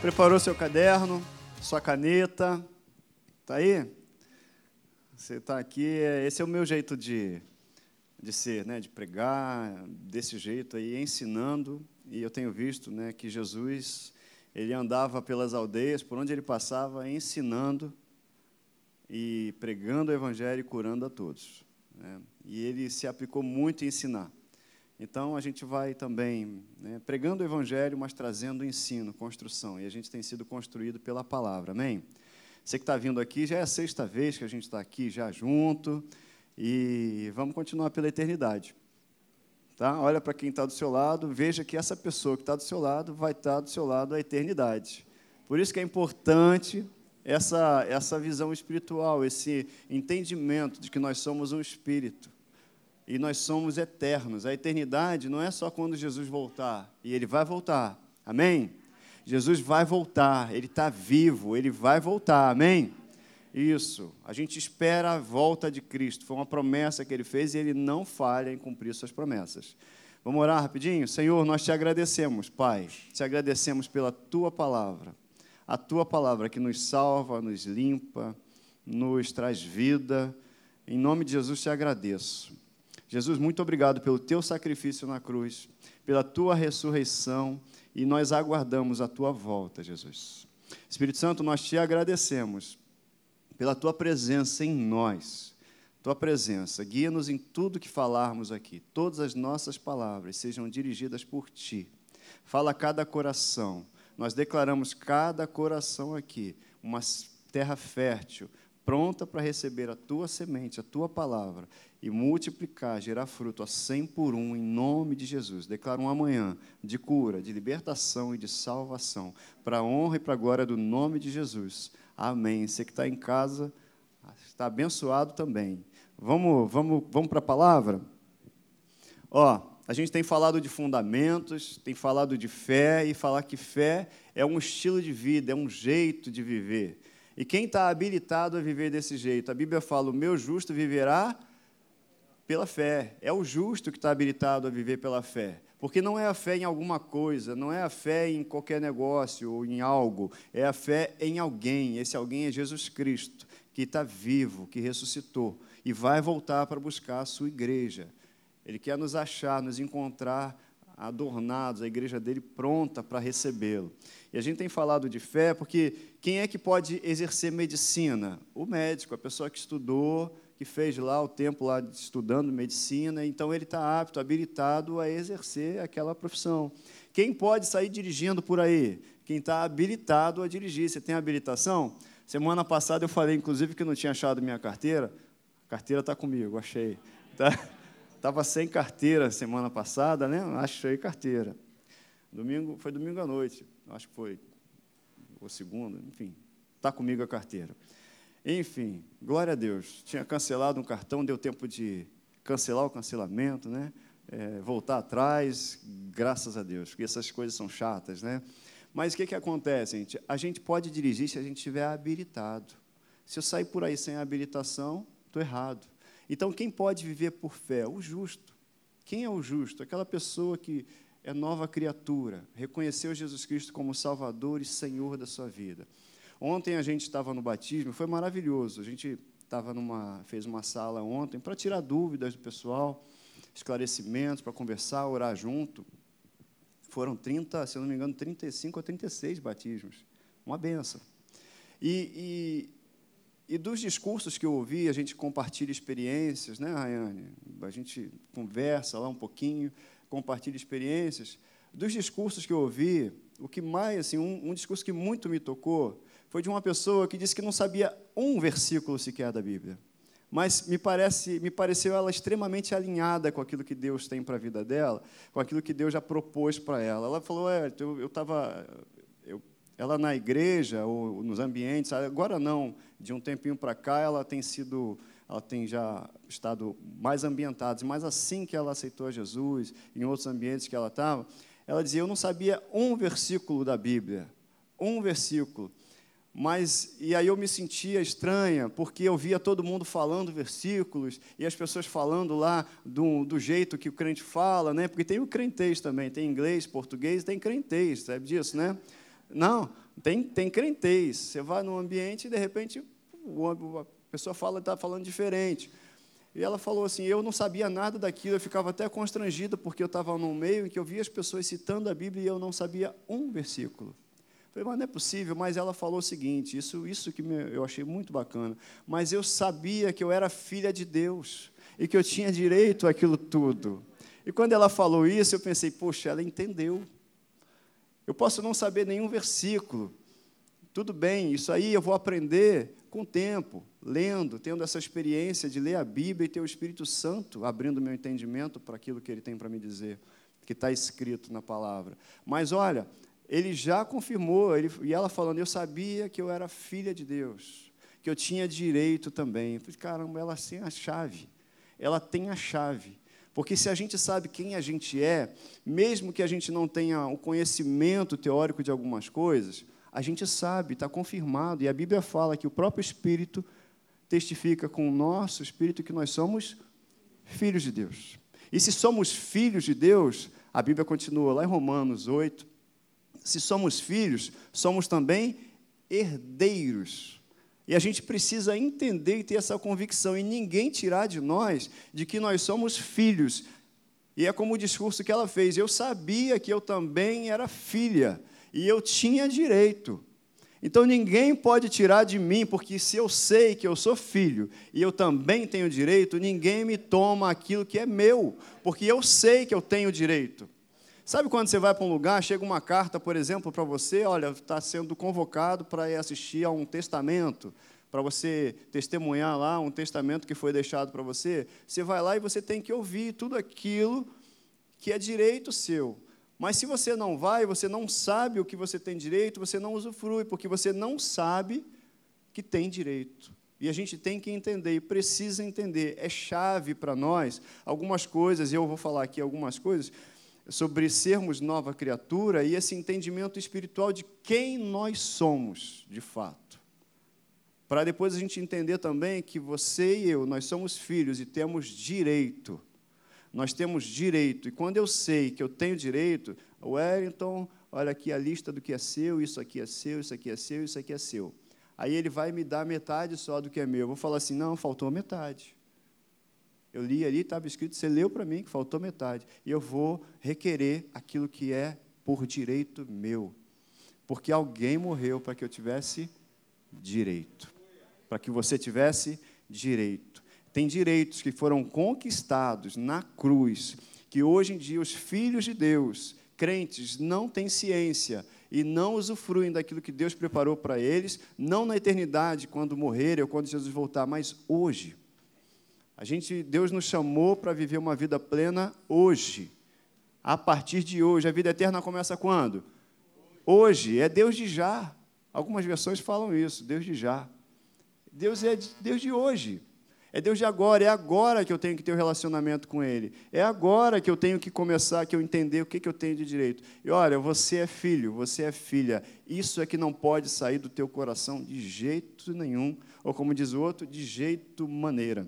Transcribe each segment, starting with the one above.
Preparou seu caderno, sua caneta? Tá aí? Você está aqui, esse é o meu jeito de, de ser, né, de pregar, desse jeito aí, ensinando. E eu tenho visto né, que Jesus, ele andava pelas aldeias, por onde ele passava, ensinando e pregando o evangelho e curando a todos. Né? E ele se aplicou muito em ensinar. Então, a gente vai também né, pregando o Evangelho, mas trazendo ensino, construção. E a gente tem sido construído pela palavra, amém? Você que está vindo aqui, já é a sexta vez que a gente está aqui já junto. E vamos continuar pela eternidade. Tá? Olha para quem está do seu lado, veja que essa pessoa que está do seu lado vai estar tá do seu lado a eternidade. Por isso que é importante essa, essa visão espiritual, esse entendimento de que nós somos um espírito e nós somos eternos. A eternidade não é só quando Jesus voltar, e ele vai voltar. Amém? Jesus vai voltar, ele está vivo, ele vai voltar. Amém? Isso. A gente espera a volta de Cristo. Foi uma promessa que ele fez e ele não falha em cumprir suas promessas. Vamos orar rapidinho? Senhor, nós te agradecemos, Pai. Te agradecemos pela tua palavra. A tua palavra que nos salva, nos limpa, nos traz vida. Em nome de Jesus te agradeço. Jesus, muito obrigado pelo teu sacrifício na cruz, pela tua ressurreição e nós aguardamos a tua volta, Jesus. Espírito Santo, nós te agradecemos pela tua presença em nós. Tua presença, guia-nos em tudo que falarmos aqui. Todas as nossas palavras sejam dirigidas por ti. Fala a cada coração. Nós declaramos cada coração aqui uma terra fértil, pronta para receber a tua semente, a tua palavra e multiplicar, gerar fruto a cem por um, em nome de Jesus. Declaro um amanhã de cura, de libertação e de salvação, para a honra e para a glória do nome de Jesus. Amém. Você que está em casa, está abençoado também. Vamos, vamos, vamos para a palavra? Ó, a gente tem falado de fundamentos, tem falado de fé, e falar que fé é um estilo de vida, é um jeito de viver. E quem está habilitado a viver desse jeito? A Bíblia fala: o meu justo viverá pela fé. É o justo que está habilitado a viver pela fé. Porque não é a fé em alguma coisa, não é a fé em qualquer negócio ou em algo, é a fé em alguém. Esse alguém é Jesus Cristo, que está vivo, que ressuscitou e vai voltar para buscar a sua igreja. Ele quer nos achar, nos encontrar adornados, a igreja dele pronta para recebê-lo. E a gente tem falado de fé porque quem é que pode exercer medicina? O médico, a pessoa que estudou, que fez lá o tempo lá estudando medicina, então ele está apto, habilitado a exercer aquela profissão. Quem pode sair dirigindo por aí? Quem está habilitado a dirigir. Você tem habilitação? Semana passada eu falei, inclusive, que não tinha achado minha carteira. A carteira está comigo, achei. Estava tá? sem carteira semana passada, né? Achei carteira. Domingo, foi domingo à noite, acho que foi, ou segundo, enfim, está comigo a carteira. Enfim, glória a Deus. Tinha cancelado um cartão, deu tempo de cancelar o cancelamento, né? É, voltar atrás, graças a Deus, porque essas coisas são chatas, né? Mas o que, que acontece, gente? A gente pode dirigir se a gente estiver habilitado. Se eu sair por aí sem habilitação, estou errado. Então, quem pode viver por fé? O justo. Quem é o justo? Aquela pessoa que é nova criatura, reconheceu Jesus Cristo como Salvador e Senhor da sua vida. Ontem a gente estava no batismo, foi maravilhoso. A gente estava numa, fez uma sala ontem para tirar dúvidas do pessoal, esclarecimentos, para conversar, orar junto. Foram 30, se eu não me engano, 35 ou 36 batismos. Uma benção. E, e, e dos discursos que eu ouvi, a gente compartilha experiências, né, Rayane? A gente conversa lá um pouquinho, compartilha experiências. Dos discursos que eu ouvi, o que mais, assim, um, um discurso que muito me tocou foi de uma pessoa que disse que não sabia um versículo sequer da Bíblia. Mas me, parece, me pareceu ela extremamente alinhada com aquilo que Deus tem para a vida dela, com aquilo que Deus já propôs para ela. Ela falou: é, eu estava. ela na igreja ou nos ambientes, agora não, de um tempinho para cá, ela tem sido ela tem já estado mais ambientada, mas assim que ela aceitou Jesus, em outros ambientes que ela estava, ela dizia: Eu não sabia um versículo da Bíblia, um versículo. Mas, e aí eu me sentia estranha, porque eu via todo mundo falando versículos, e as pessoas falando lá do, do jeito que o crente fala, né? porque tem o crentez também, tem inglês, português, tem crentez, sabe disso, né? Não, tem, tem crentez. Você vai num ambiente e, de repente, a pessoa fala está falando diferente. E ela falou assim: eu não sabia nada daquilo, eu ficava até constrangida, porque eu estava num meio em que eu via as pessoas citando a Bíblia e eu não sabia um versículo. Falei, mas não é possível, mas ela falou o seguinte: isso, isso que eu achei muito bacana. Mas eu sabia que eu era filha de Deus e que eu tinha direito àquilo tudo. E quando ela falou isso, eu pensei, poxa, ela entendeu. Eu posso não saber nenhum versículo. Tudo bem, isso aí eu vou aprender com o tempo, lendo, tendo essa experiência de ler a Bíblia e ter o Espírito Santo abrindo meu entendimento para aquilo que ele tem para me dizer, que está escrito na palavra. Mas olha, ele já confirmou, ele, e ela falando, eu sabia que eu era filha de Deus, que eu tinha direito também. Eu falei, caramba, ela tem a chave, ela tem a chave. Porque se a gente sabe quem a gente é, mesmo que a gente não tenha o conhecimento teórico de algumas coisas, a gente sabe, está confirmado, e a Bíblia fala que o próprio Espírito testifica com o nosso Espírito que nós somos filhos de Deus. E se somos filhos de Deus, a Bíblia continua lá em Romanos 8, se somos filhos, somos também herdeiros. E a gente precisa entender e ter essa convicção, e ninguém tirar de nós de que nós somos filhos. E é como o discurso que ela fez: eu sabia que eu também era filha, e eu tinha direito. Então ninguém pode tirar de mim, porque se eu sei que eu sou filho e eu também tenho direito, ninguém me toma aquilo que é meu, porque eu sei que eu tenho direito. Sabe quando você vai para um lugar, chega uma carta, por exemplo, para você, olha, está sendo convocado para ir assistir a um testamento, para você testemunhar lá um testamento que foi deixado para você, você vai lá e você tem que ouvir tudo aquilo que é direito seu. Mas se você não vai, você não sabe o que você tem direito, você não usufrui, porque você não sabe que tem direito. E a gente tem que entender, e precisa entender, é chave para nós algumas coisas, e eu vou falar aqui algumas coisas, sobre sermos nova criatura e esse entendimento espiritual de quem nós somos, de fato. Para depois a gente entender também que você e eu, nós somos filhos e temos direito. Nós temos direito. E quando eu sei que eu tenho direito, Wellington, olha aqui a lista do que é seu, isso aqui é seu, isso aqui é seu, isso aqui é seu. Aí ele vai me dar metade só do que é meu. Eu vou falar assim: não, faltou metade. Eu li ali, estava escrito, você leu para mim que faltou metade. E eu vou requerer aquilo que é por direito meu. Porque alguém morreu para que eu tivesse direito. Para que você tivesse direito. Tem direitos que foram conquistados na cruz, que hoje em dia os filhos de Deus, crentes, não têm ciência e não usufruem daquilo que Deus preparou para eles, não na eternidade, quando morrerem ou quando Jesus voltar, mas hoje. A gente, Deus nos chamou para viver uma vida plena hoje. A partir de hoje. A vida eterna começa quando? Hoje. É Deus de já. Algumas versões falam isso, Deus de já. Deus é Deus de hoje. É Deus de agora, é agora que eu tenho que ter um relacionamento com Ele. É agora que eu tenho que começar, que eu entender o que, que eu tenho de direito. E olha, você é filho, você é filha. Isso é que não pode sair do teu coração de jeito nenhum. Ou como diz o outro, de jeito maneira.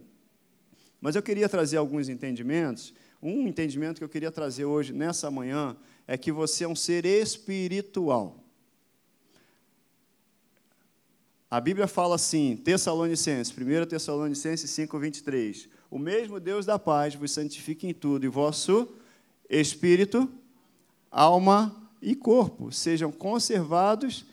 Mas eu queria trazer alguns entendimentos. Um entendimento que eu queria trazer hoje, nessa manhã, é que você é um ser espiritual. A Bíblia fala assim, Tessalonicenses, 1 Tessalonicenses 5, 23. O mesmo Deus da paz vos santifique em tudo, e vosso espírito, alma e corpo sejam conservados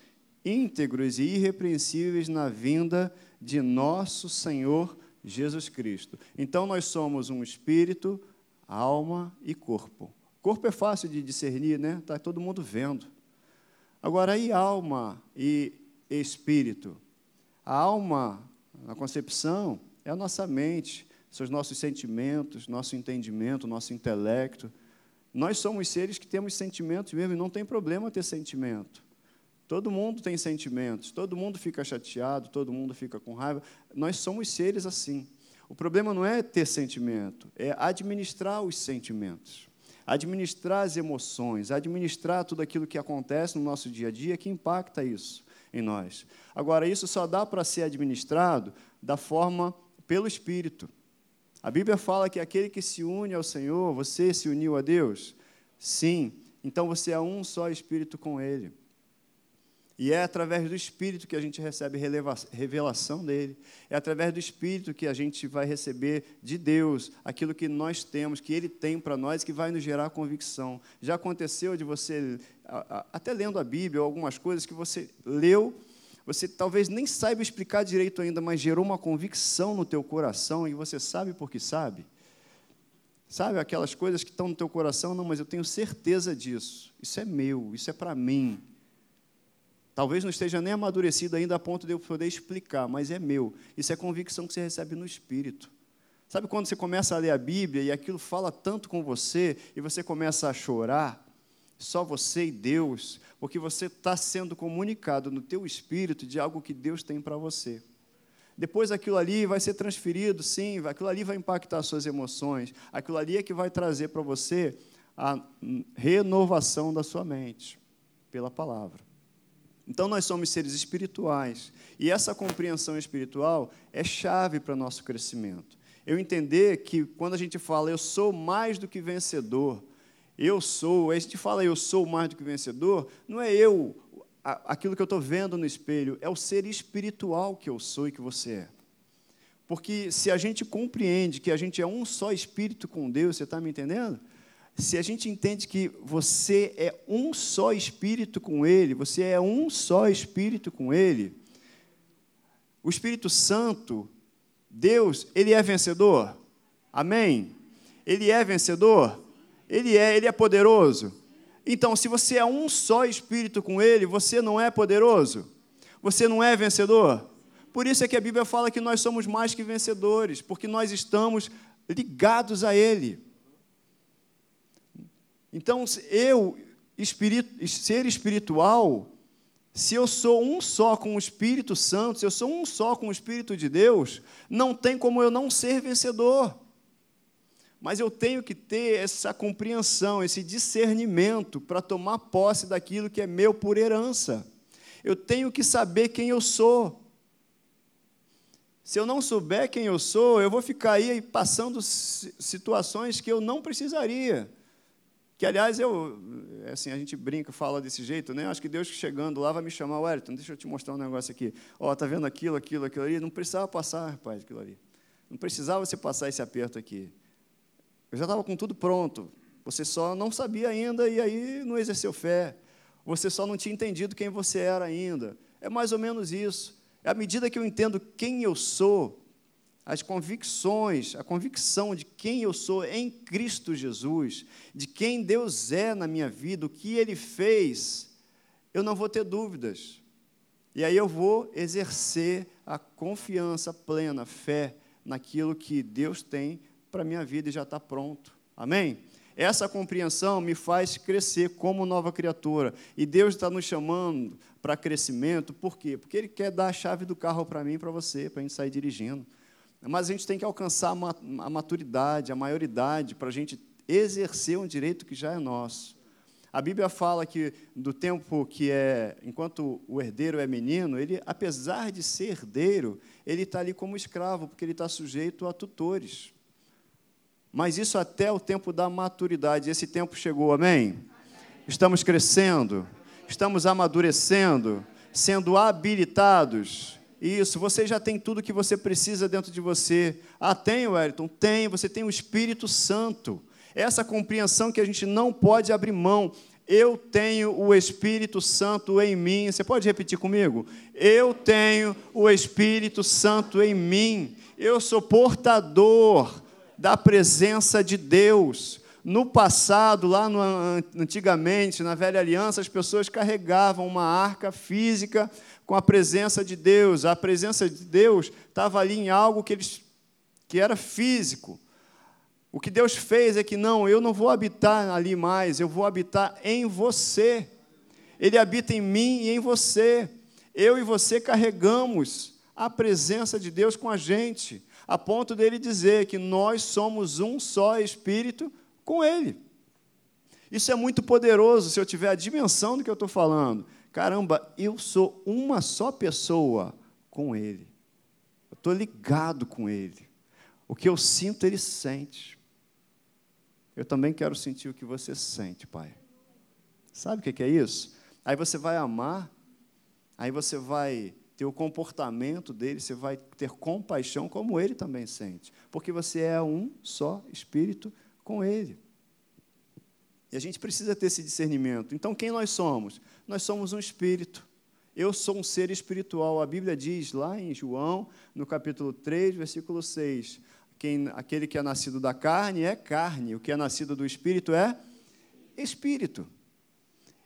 íntegros e irrepreensíveis na vinda de nosso Senhor Jesus Cristo. Então nós somos um espírito, alma e corpo. Corpo é fácil de discernir, né? Está todo mundo vendo. Agora, e alma e espírito? A alma, na concepção, é a nossa mente, são os nossos sentimentos, nosso entendimento, nosso intelecto. Nós somos seres que temos sentimentos mesmo, e não tem problema ter sentimento. Todo mundo tem sentimentos, todo mundo fica chateado, todo mundo fica com raiva. Nós somos seres assim. O problema não é ter sentimento, é administrar os sentimentos, administrar as emoções, administrar tudo aquilo que acontece no nosso dia a dia que impacta isso em nós. Agora, isso só dá para ser administrado da forma pelo Espírito. A Bíblia fala que aquele que se une ao Senhor, você se uniu a Deus? Sim. Então você é um só Espírito com Ele. E é através do Espírito que a gente recebe revelação dele. É através do Espírito que a gente vai receber de Deus aquilo que nós temos, que ele tem para nós, que vai nos gerar convicção. Já aconteceu de você, até lendo a Bíblia, algumas coisas que você leu, você talvez nem saiba explicar direito ainda, mas gerou uma convicção no teu coração e você sabe porque sabe. Sabe aquelas coisas que estão no teu coração? Não, mas eu tenho certeza disso. Isso é meu, isso é para mim. Talvez não esteja nem amadurecido ainda a ponto de eu poder explicar, mas é meu. Isso é convicção que você recebe no Espírito. Sabe quando você começa a ler a Bíblia e aquilo fala tanto com você e você começa a chorar? Só você e Deus, porque você está sendo comunicado no teu espírito de algo que Deus tem para você. Depois aquilo ali vai ser transferido, sim, aquilo ali vai impactar as suas emoções, aquilo ali é que vai trazer para você a renovação da sua mente pela palavra. Então, nós somos seres espirituais. E essa compreensão espiritual é chave para nosso crescimento. Eu entender que quando a gente fala, eu sou mais do que vencedor, eu sou, a gente fala, eu sou mais do que vencedor, não é eu, aquilo que eu estou vendo no espelho, é o ser espiritual que eu sou e que você é. Porque se a gente compreende que a gente é um só espírito com Deus, você está me entendendo? Se a gente entende que você é um só espírito com Ele, você é um só espírito com Ele, o Espírito Santo, Deus, Ele é vencedor? Amém? Ele é vencedor? Ele é, Ele é poderoso? Então, se você é um só espírito com Ele, você não é poderoso? Você não é vencedor? Por isso é que a Bíblia fala que nós somos mais que vencedores, porque nós estamos ligados a Ele. Então, eu, ser espiritual, se eu sou um só com o Espírito Santo, se eu sou um só com o Espírito de Deus, não tem como eu não ser vencedor. Mas eu tenho que ter essa compreensão, esse discernimento para tomar posse daquilo que é meu por herança. Eu tenho que saber quem eu sou. Se eu não souber quem eu sou, eu vou ficar aí passando situações que eu não precisaria. Que, aliás, eu, assim, a gente brinca, fala desse jeito, né? Acho que Deus chegando lá vai me chamar, Wellington, deixa eu te mostrar um negócio aqui. Ó, tá vendo aquilo, aquilo, aquilo ali? Não precisava passar, rapaz, aquilo ali. Não precisava você passar esse aperto aqui. Eu já estava com tudo pronto. Você só não sabia ainda e aí não exerceu fé. Você só não tinha entendido quem você era ainda. É mais ou menos isso. É à medida que eu entendo quem eu sou, as convicções, a convicção de quem eu sou em Cristo Jesus, de quem Deus é na minha vida, o que Ele fez, eu não vou ter dúvidas. E aí eu vou exercer a confiança plena, fé naquilo que Deus tem para a minha vida e já está pronto. Amém? Essa compreensão me faz crescer como nova criatura. E Deus está nos chamando para crescimento, por quê? Porque Ele quer dar a chave do carro para mim e para você, para a gente sair dirigindo. Mas a gente tem que alcançar a maturidade, a maioridade, para a gente exercer um direito que já é nosso. A Bíblia fala que do tempo que é, enquanto o herdeiro é menino, ele, apesar de ser herdeiro, ele está ali como escravo, porque ele está sujeito a tutores. Mas isso até o tempo da maturidade. Esse tempo chegou, amém? Estamos crescendo, estamos amadurecendo, sendo habilitados isso, você já tem tudo que você precisa dentro de você. Ah, tem, Wellington? Tem, você tem o Espírito Santo. Essa compreensão que a gente não pode abrir mão. Eu tenho o Espírito Santo em mim. Você pode repetir comigo? Eu tenho o Espírito Santo em mim. Eu sou portador da presença de Deus. No passado, lá no, antigamente, na velha aliança, as pessoas carregavam uma arca física com a presença de Deus. A presença de Deus estava ali em algo que, eles, que era físico. O que Deus fez é que não, eu não vou habitar ali mais, eu vou habitar em você. Ele habita em mim e em você. Eu e você carregamos a presença de Deus com a gente, a ponto dele dizer que nós somos um só espírito com Ele. Isso é muito poderoso se eu tiver a dimensão do que eu estou falando caramba, eu sou uma só pessoa com Ele. Eu estou ligado com Ele. O que eu sinto, Ele sente. Eu também quero sentir o que você sente, Pai. Sabe o que é isso? Aí você vai amar aí você vai ter o comportamento dele, você vai ter compaixão como ele também sente, porque você é um só espírito com ele. E a gente precisa ter esse discernimento. Então, quem nós somos? Nós somos um espírito. Eu sou um ser espiritual. A Bíblia diz lá em João, no capítulo 3, versículo 6, quem, aquele que é nascido da carne é carne, o que é nascido do espírito é espírito.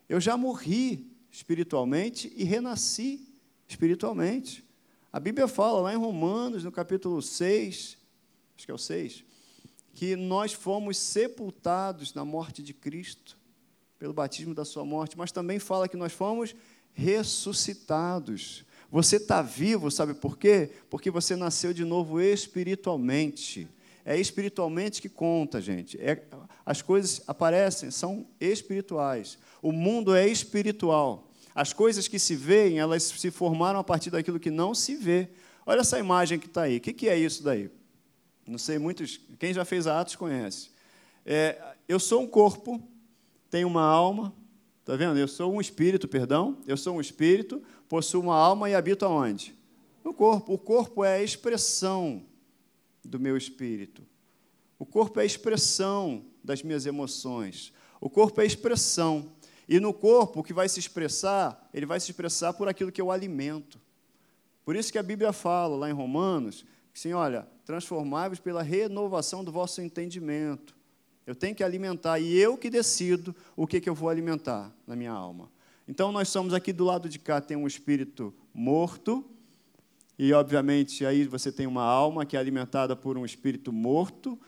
Eu já morri espiritualmente e renasci espiritualmente. A Bíblia fala lá em Romanos, no capítulo 6, acho que é o 6, que nós fomos sepultados na morte de Cristo, pelo batismo da sua morte, mas também fala que nós fomos ressuscitados. Você está vivo, sabe por quê? Porque você nasceu de novo espiritualmente. É espiritualmente que conta, gente. É, as coisas aparecem, são espirituais. O mundo é espiritual. As coisas que se veem, elas se formaram a partir daquilo que não se vê. Olha essa imagem que está aí. O que é isso daí? Não sei, muitos. Quem já fez atos conhece. É, eu sou um corpo, tenho uma alma, Está vendo? Eu sou um espírito, perdão. Eu sou um espírito, possuo uma alma e habito aonde? No corpo. O corpo é a expressão do meu espírito. O corpo é a expressão das minhas emoções. O corpo é a expressão. E no corpo, o que vai se expressar, ele vai se expressar por aquilo que eu alimento. Por isso que a Bíblia fala, lá em Romanos, que, assim, olha, transformáveis pela renovação do vosso entendimento. Eu tenho que alimentar e eu que decido o que, que eu vou alimentar na minha alma. Então, nós somos aqui do lado de cá, tem um espírito morto, e obviamente aí você tem uma alma que é alimentada por um espírito morto,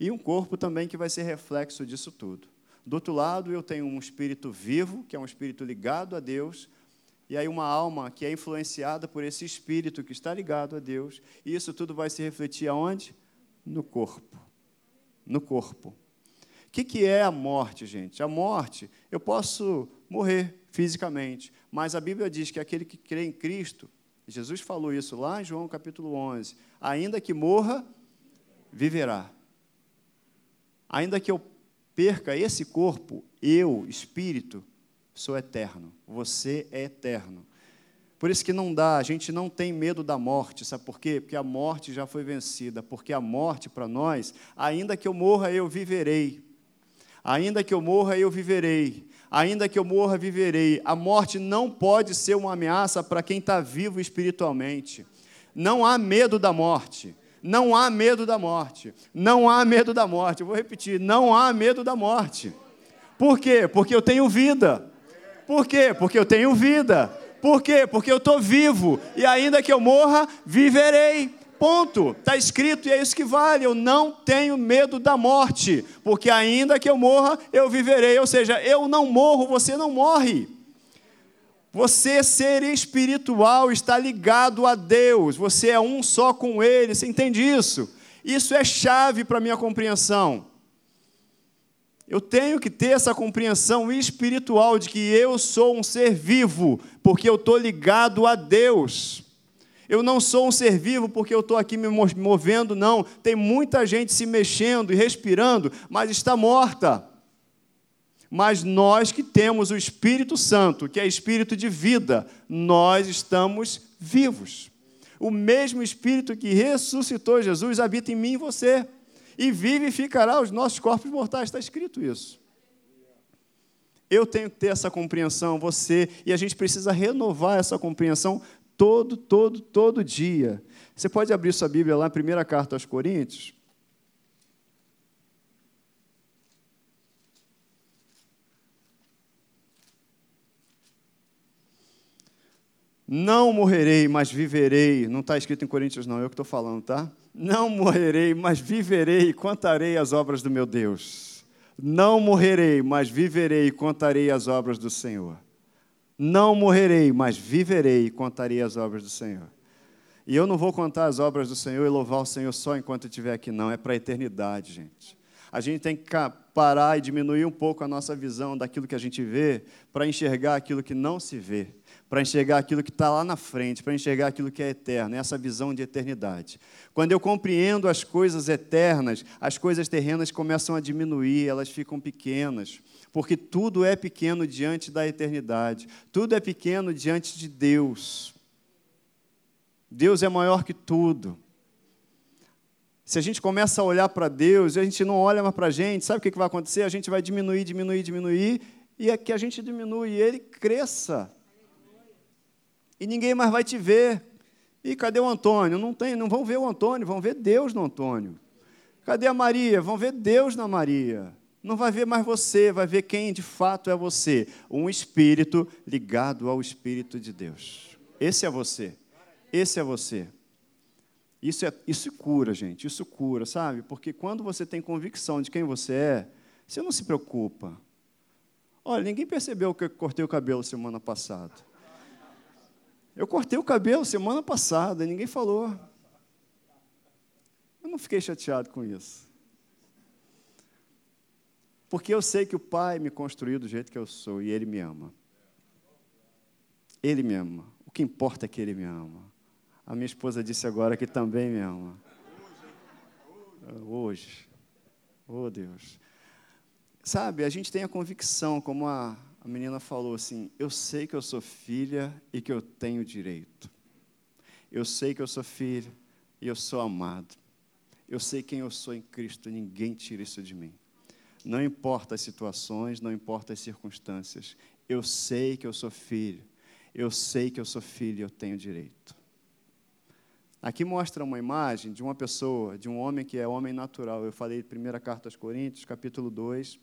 e um corpo também que vai ser reflexo disso tudo. Do outro lado, eu tenho um espírito vivo, que é um espírito ligado a Deus, e aí uma alma que é influenciada por esse espírito que está ligado a Deus, e isso tudo vai se refletir aonde? No corpo. No corpo. O que, que é a morte, gente? A morte, eu posso morrer fisicamente, mas a Bíblia diz que aquele que crê em Cristo, Jesus falou isso lá em João capítulo 11, ainda que morra, viverá. Ainda que eu perca esse corpo, eu, espírito, sou eterno. Você é eterno. Por isso que não dá, a gente não tem medo da morte, sabe por quê? Porque a morte já foi vencida, porque a morte para nós, ainda que eu morra, eu viverei. Ainda que eu morra, eu viverei. Ainda que eu morra, viverei. A morte não pode ser uma ameaça para quem está vivo espiritualmente. Não há medo da morte. Não há medo da morte. Não há medo da morte. Eu vou repetir: não há medo da morte. Por quê? Porque eu tenho vida. Por quê? Porque eu tenho vida. Por quê? Porque eu estou vivo. E ainda que eu morra, viverei. Ponto. Está escrito e é isso que vale. Eu não tenho medo da morte, porque ainda que eu morra, eu viverei. Ou seja, eu não morro, você não morre. Você, ser espiritual, está ligado a Deus. Você é um só com Ele. Você entende isso? Isso é chave para a minha compreensão. Eu tenho que ter essa compreensão espiritual de que eu sou um ser vivo, porque eu estou ligado a Deus. Eu não sou um ser vivo porque eu estou aqui me movendo, não. Tem muita gente se mexendo e respirando, mas está morta. Mas nós que temos o Espírito Santo, que é espírito de vida, nós estamos vivos. O mesmo Espírito que ressuscitou Jesus habita em mim e você. E vive e ficará os nossos corpos mortais. Está escrito isso. Eu tenho que ter essa compreensão, você, e a gente precisa renovar essa compreensão todo, todo, todo dia. Você pode abrir sua Bíblia lá, primeira carta aos Coríntios. Não morrerei, mas viverei. Não está escrito em Coríntios, não, eu que estou falando, tá? Não morrerei, mas viverei e contarei as obras do meu Deus. Não morrerei, mas viverei e contarei as obras do Senhor. Não morrerei, mas viverei e contarei as obras do Senhor. E eu não vou contar as obras do Senhor e louvar o Senhor só enquanto eu estiver aqui, não. É para a eternidade, gente. A gente tem que parar e diminuir um pouco a nossa visão daquilo que a gente vê para enxergar aquilo que não se vê, para enxergar aquilo que está lá na frente, para enxergar aquilo que é eterno, essa visão de eternidade. Quando eu compreendo as coisas eternas, as coisas terrenas começam a diminuir, elas ficam pequenas, porque tudo é pequeno diante da eternidade, tudo é pequeno diante de Deus. Deus é maior que tudo. Se a gente começa a olhar para Deus e a gente não olha mais para a gente, sabe o que vai acontecer? A gente vai diminuir, diminuir, diminuir, e é que a gente diminui e ele cresça. E ninguém mais vai te ver. E cadê o Antônio? Não tem, não vão ver o Antônio, vão ver Deus no Antônio. Cadê a Maria? Vão ver Deus na Maria. Não vai ver mais você, vai ver quem de fato é você. Um espírito ligado ao Espírito de Deus. Esse é você. Esse é você. Isso, é, isso cura, gente, isso cura, sabe? Porque quando você tem convicção de quem você é, você não se preocupa. Olha, ninguém percebeu que eu cortei o cabelo semana passada. Eu cortei o cabelo semana passada, ninguém falou. Eu não fiquei chateado com isso. Porque eu sei que o Pai me construiu do jeito que eu sou e Ele me ama. Ele me ama. O que importa é que Ele me ama. A minha esposa disse agora que também me ama. Hoje. Oh, Deus. Sabe, a gente tem a convicção, como a, a menina falou assim: eu sei que eu sou filha e que eu tenho direito. Eu sei que eu sou filho e eu sou amado. Eu sei quem eu sou em Cristo, ninguém tira isso de mim. Não importa as situações, não importa as circunstâncias. Eu sei que eu sou filho. Eu sei que eu sou filho e eu tenho direito. Aqui mostra uma imagem de uma pessoa, de um homem que é homem natural. Eu falei primeira carta aos Coríntios, capítulo 2.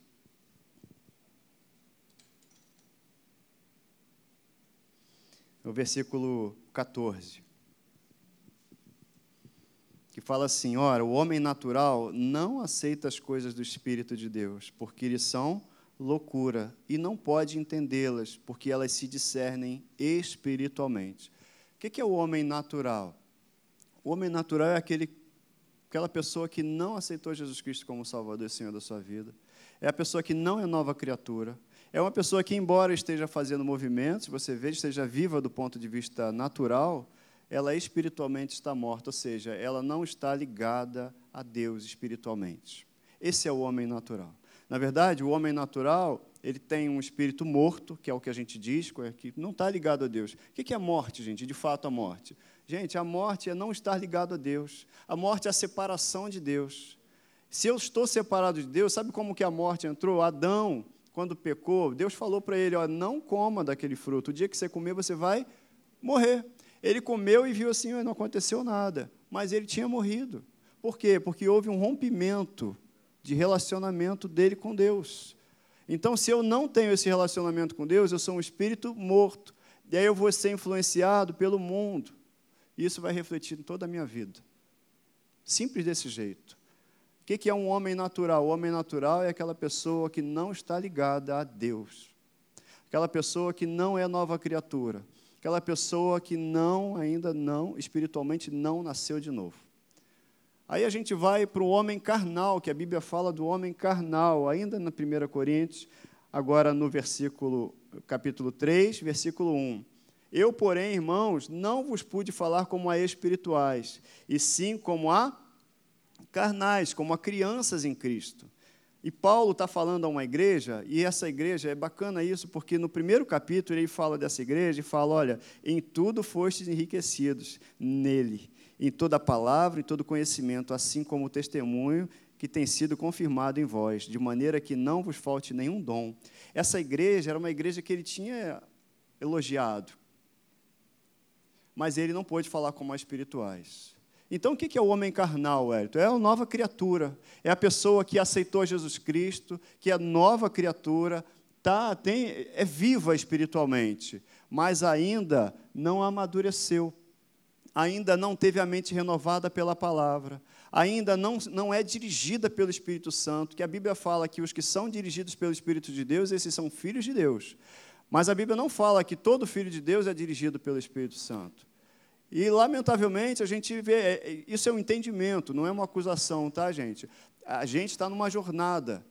No versículo 14. Que fala assim: Ora, o homem natural não aceita as coisas do Espírito de Deus, porque eles são loucura, e não pode entendê-las, porque elas se discernem espiritualmente. O que é o homem natural? O homem natural é aquele, aquela pessoa que não aceitou Jesus Cristo como Salvador e Senhor da sua vida. É a pessoa que não é nova criatura. É uma pessoa que, embora esteja fazendo movimentos, você veja, esteja viva do ponto de vista natural, ela espiritualmente está morta, ou seja, ela não está ligada a Deus espiritualmente. Esse é o homem natural. Na verdade, o homem natural, ele tem um espírito morto, que é o que a gente diz, que não está ligado a Deus. O que é morte, gente? De fato, a morte. Gente, a morte é não estar ligado a Deus. A morte é a separação de Deus. Se eu estou separado de Deus, sabe como que a morte entrou? Adão, quando pecou, Deus falou para ele, ó, não coma daquele fruto. O dia que você comer, você vai morrer. Ele comeu e viu assim, não aconteceu nada. Mas ele tinha morrido. Por quê? Porque houve um rompimento de relacionamento dele com Deus. Então, se eu não tenho esse relacionamento com Deus, eu sou um espírito morto. E aí eu vou ser influenciado pelo mundo. E isso vai refletir em toda a minha vida. Simples desse jeito. O que é um homem natural? O homem natural é aquela pessoa que não está ligada a Deus. Aquela pessoa que não é nova criatura. Aquela pessoa que não, ainda não, espiritualmente não nasceu de novo. Aí a gente vai para o homem carnal, que a Bíblia fala do homem carnal, ainda na 1 Coríntios, agora no versículo, capítulo 3, versículo 1. Eu, porém, irmãos, não vos pude falar como a espirituais, e sim como a carnais, como a crianças em Cristo. E Paulo está falando a uma igreja, e essa igreja, é bacana isso, porque no primeiro capítulo ele fala dessa igreja e fala: olha, em tudo fostes enriquecidos nele, em toda palavra e todo conhecimento, assim como o testemunho que tem sido confirmado em vós, de maneira que não vos falte nenhum dom. Essa igreja era uma igreja que ele tinha elogiado, mas ele não pôde falar como as espirituais. Então, o que é o homem carnal, Hélito? É a nova criatura. É a pessoa que aceitou Jesus Cristo, que é nova criatura, tá, tem, é viva espiritualmente, mas ainda não amadureceu, ainda não teve a mente renovada pela palavra, ainda não, não é dirigida pelo Espírito Santo, que a Bíblia fala que os que são dirigidos pelo Espírito de Deus, esses são filhos de Deus. Mas a Bíblia não fala que todo filho de Deus é dirigido pelo Espírito Santo. E, lamentavelmente, a gente vê, é, é, isso é um entendimento, não é uma acusação, tá, gente? a gente está numa jornada.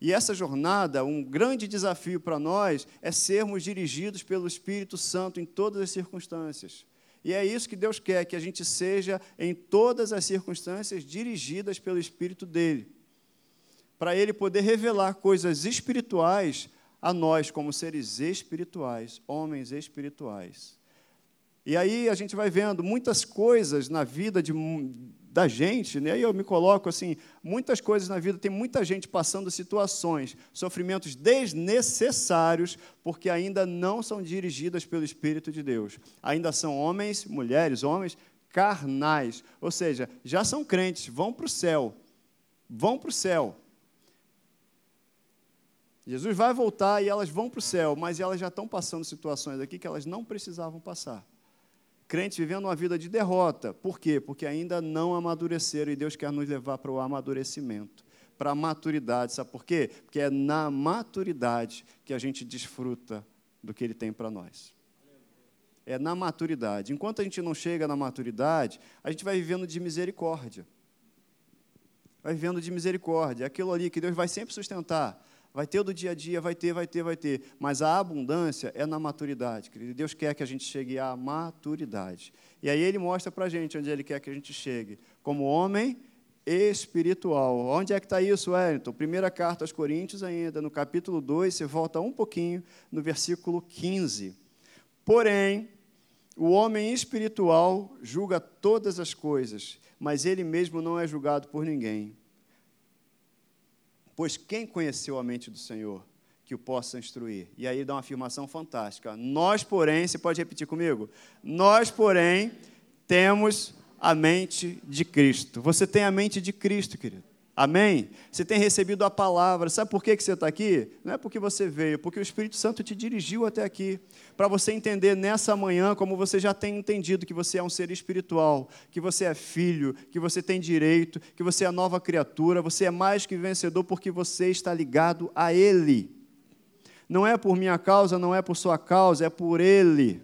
E essa jornada, um grande desafio para nós é sermos dirigidos pelo Espírito Santo em todas as circunstâncias. E é isso que Deus quer, que a gente seja, em todas as circunstâncias, dirigidas pelo Espírito dele. Para ele poder revelar coisas espirituais a nós, como seres espirituais, homens espirituais. E aí a gente vai vendo muitas coisas na vida de, da gente, né? e eu me coloco assim, muitas coisas na vida, tem muita gente passando situações, sofrimentos desnecessários, porque ainda não são dirigidas pelo Espírito de Deus. Ainda são homens, mulheres, homens carnais, ou seja, já são crentes, vão para o céu, vão para o céu. Jesus vai voltar e elas vão para o céu, mas elas já estão passando situações aqui que elas não precisavam passar crentes vivendo uma vida de derrota. Por quê? Porque ainda não amadureceram e Deus quer nos levar para o amadurecimento, para a maturidade. Sabe por quê? Porque é na maturidade que a gente desfruta do que Ele tem para nós. É na maturidade. Enquanto a gente não chega na maturidade, a gente vai vivendo de misericórdia. Vai vivendo de misericórdia. Aquilo ali que Deus vai sempre sustentar. Vai ter do dia a dia, vai ter, vai ter, vai ter. Mas a abundância é na maturidade, querido. Deus quer que a gente chegue à maturidade. E aí ele mostra para a gente onde ele quer que a gente chegue. Como homem espiritual. Onde é que está isso, Wellington? Primeira carta aos Coríntios ainda, no capítulo 2, você volta um pouquinho, no versículo 15. Porém, o homem espiritual julga todas as coisas, mas ele mesmo não é julgado por ninguém. Pois quem conheceu a mente do Senhor que o possa instruir? E aí dá uma afirmação fantástica. Nós, porém, você pode repetir comigo? Nós, porém, temos a mente de Cristo. Você tem a mente de Cristo, querido. Amém? Você tem recebido a palavra. Sabe por que você está aqui? Não é porque você veio, porque o Espírito Santo te dirigiu até aqui. Para você entender nessa manhã, como você já tem entendido, que você é um ser espiritual, que você é filho, que você tem direito, que você é nova criatura, você é mais que vencedor porque você está ligado a Ele. Não é por minha causa, não é por sua causa, é por Ele.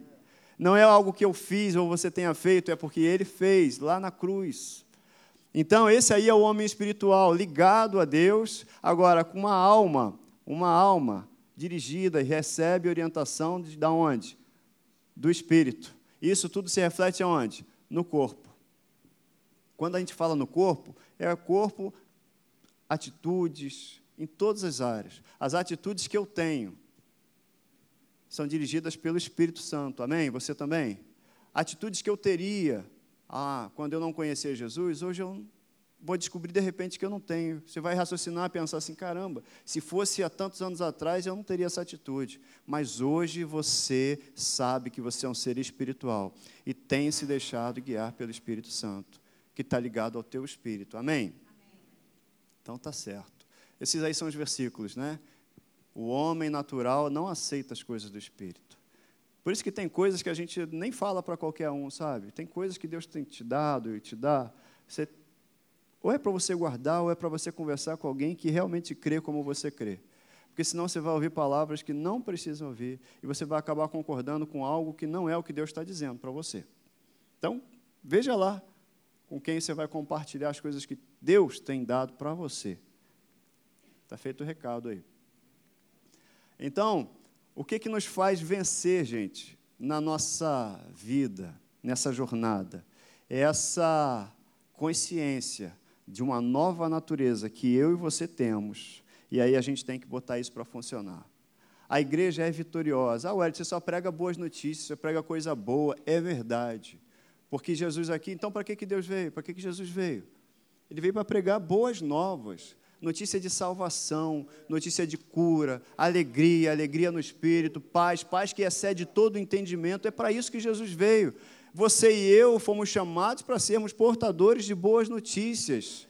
Não é algo que eu fiz ou você tenha feito, é porque Ele fez lá na cruz. Então, esse aí é o homem espiritual, ligado a Deus, agora com uma alma, uma alma dirigida e recebe orientação de, de onde? Do Espírito. Isso tudo se reflete aonde? No corpo. Quando a gente fala no corpo, é corpo, atitudes, em todas as áreas. As atitudes que eu tenho são dirigidas pelo Espírito Santo. Amém? Você também? Atitudes que eu teria ah, quando eu não conhecia Jesus, hoje eu vou descobrir de repente que eu não tenho. Você vai raciocinar, pensar assim: caramba, se fosse há tantos anos atrás, eu não teria essa atitude. Mas hoje você sabe que você é um ser espiritual e tem se deixado guiar pelo Espírito Santo, que está ligado ao teu espírito. Amém? Amém. Então tá certo. Esses aí são os versículos, né? O homem natural não aceita as coisas do espírito. Por isso que tem coisas que a gente nem fala para qualquer um, sabe? Tem coisas que Deus tem te dado e te dá. Você, ou é para você guardar, ou é para você conversar com alguém que realmente crê como você crê. Porque senão você vai ouvir palavras que não precisam ouvir e você vai acabar concordando com algo que não é o que Deus está dizendo para você. Então, veja lá com quem você vai compartilhar as coisas que Deus tem dado para você. Está feito o recado aí. Então, o que, que nos faz vencer, gente, na nossa vida, nessa jornada? É essa consciência de uma nova natureza que eu e você temos. E aí a gente tem que botar isso para funcionar. A igreja é vitoriosa. Ah, Ué, você só prega boas notícias, você prega coisa boa. É verdade. Porque Jesus aqui, então para que, que Deus veio? Para que, que Jesus veio? Ele veio para pregar boas novas notícia de salvação, notícia de cura, alegria, alegria no espírito, paz, paz que excede todo entendimento. É para isso que Jesus veio. Você e eu fomos chamados para sermos portadores de boas notícias.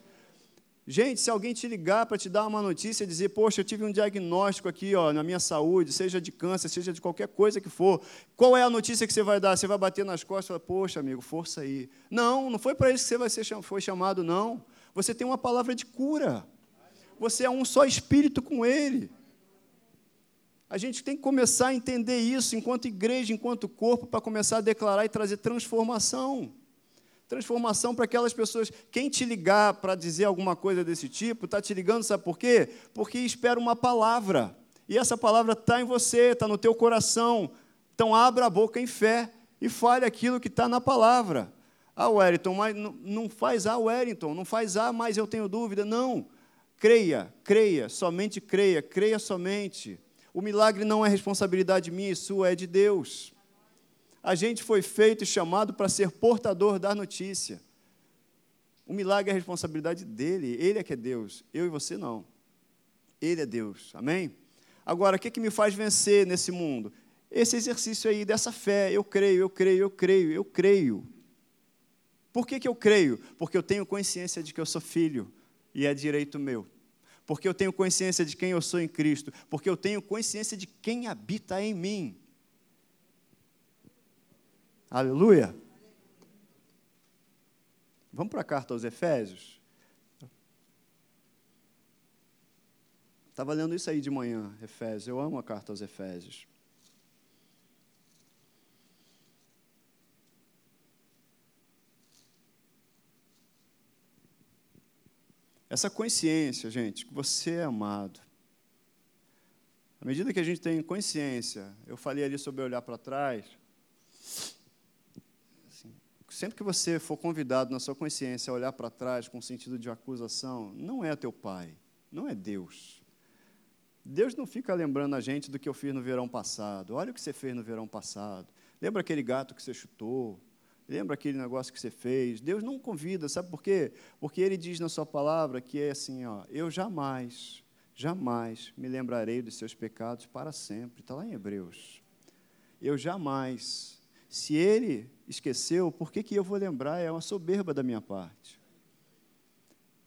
Gente, se alguém te ligar para te dar uma notícia e dizer, poxa, eu tive um diagnóstico aqui ó, na minha saúde, seja de câncer, seja de qualquer coisa que for, qual é a notícia que você vai dar? Você vai bater nas costas e falar, poxa, amigo, força aí. Não, não foi para isso que você vai ser, foi chamado, não. Você tem uma palavra de cura você é um só espírito com Ele. A gente tem que começar a entender isso enquanto igreja, enquanto corpo, para começar a declarar e trazer transformação. Transformação para aquelas pessoas. Quem te ligar para dizer alguma coisa desse tipo, está te ligando, sabe por quê? Porque espera uma palavra. E essa palavra está em você, está no teu coração. Então abra a boca em fé e fale aquilo que está na palavra. Ah, Wellington, mas não faz ah, Wellington, não faz ah, mas eu tenho dúvida. Não. Creia, creia, somente creia, creia somente. O milagre não é responsabilidade minha e sua, é de Deus. A gente foi feito e chamado para ser portador da notícia. O milagre é responsabilidade dele, ele é que é Deus, eu e você não. Ele é Deus, amém? Agora, o que, que me faz vencer nesse mundo? Esse exercício aí dessa fé, eu creio, eu creio, eu creio, eu creio. Por que, que eu creio? Porque eu tenho consciência de que eu sou filho e é direito meu. Porque eu tenho consciência de quem eu sou em Cristo. Porque eu tenho consciência de quem habita em mim. Aleluia. Vamos para a carta aos Efésios? Estava lendo isso aí de manhã, Efésios. Eu amo a carta aos Efésios. Essa consciência, gente, que você é amado. À medida que a gente tem consciência, eu falei ali sobre olhar para trás. Assim, sempre que você for convidado na sua consciência a olhar para trás com sentido de acusação, não é teu pai, não é Deus. Deus não fica lembrando a gente do que eu fiz no verão passado. Olha o que você fez no verão passado. Lembra aquele gato que você chutou? Lembra aquele negócio que você fez? Deus não convida, sabe por quê? Porque Ele diz na Sua palavra que é assim: ó, eu jamais, jamais me lembrarei dos seus pecados para sempre. Está lá em Hebreus. Eu jamais. Se Ele esqueceu, por que, que eu vou lembrar? É uma soberba da minha parte.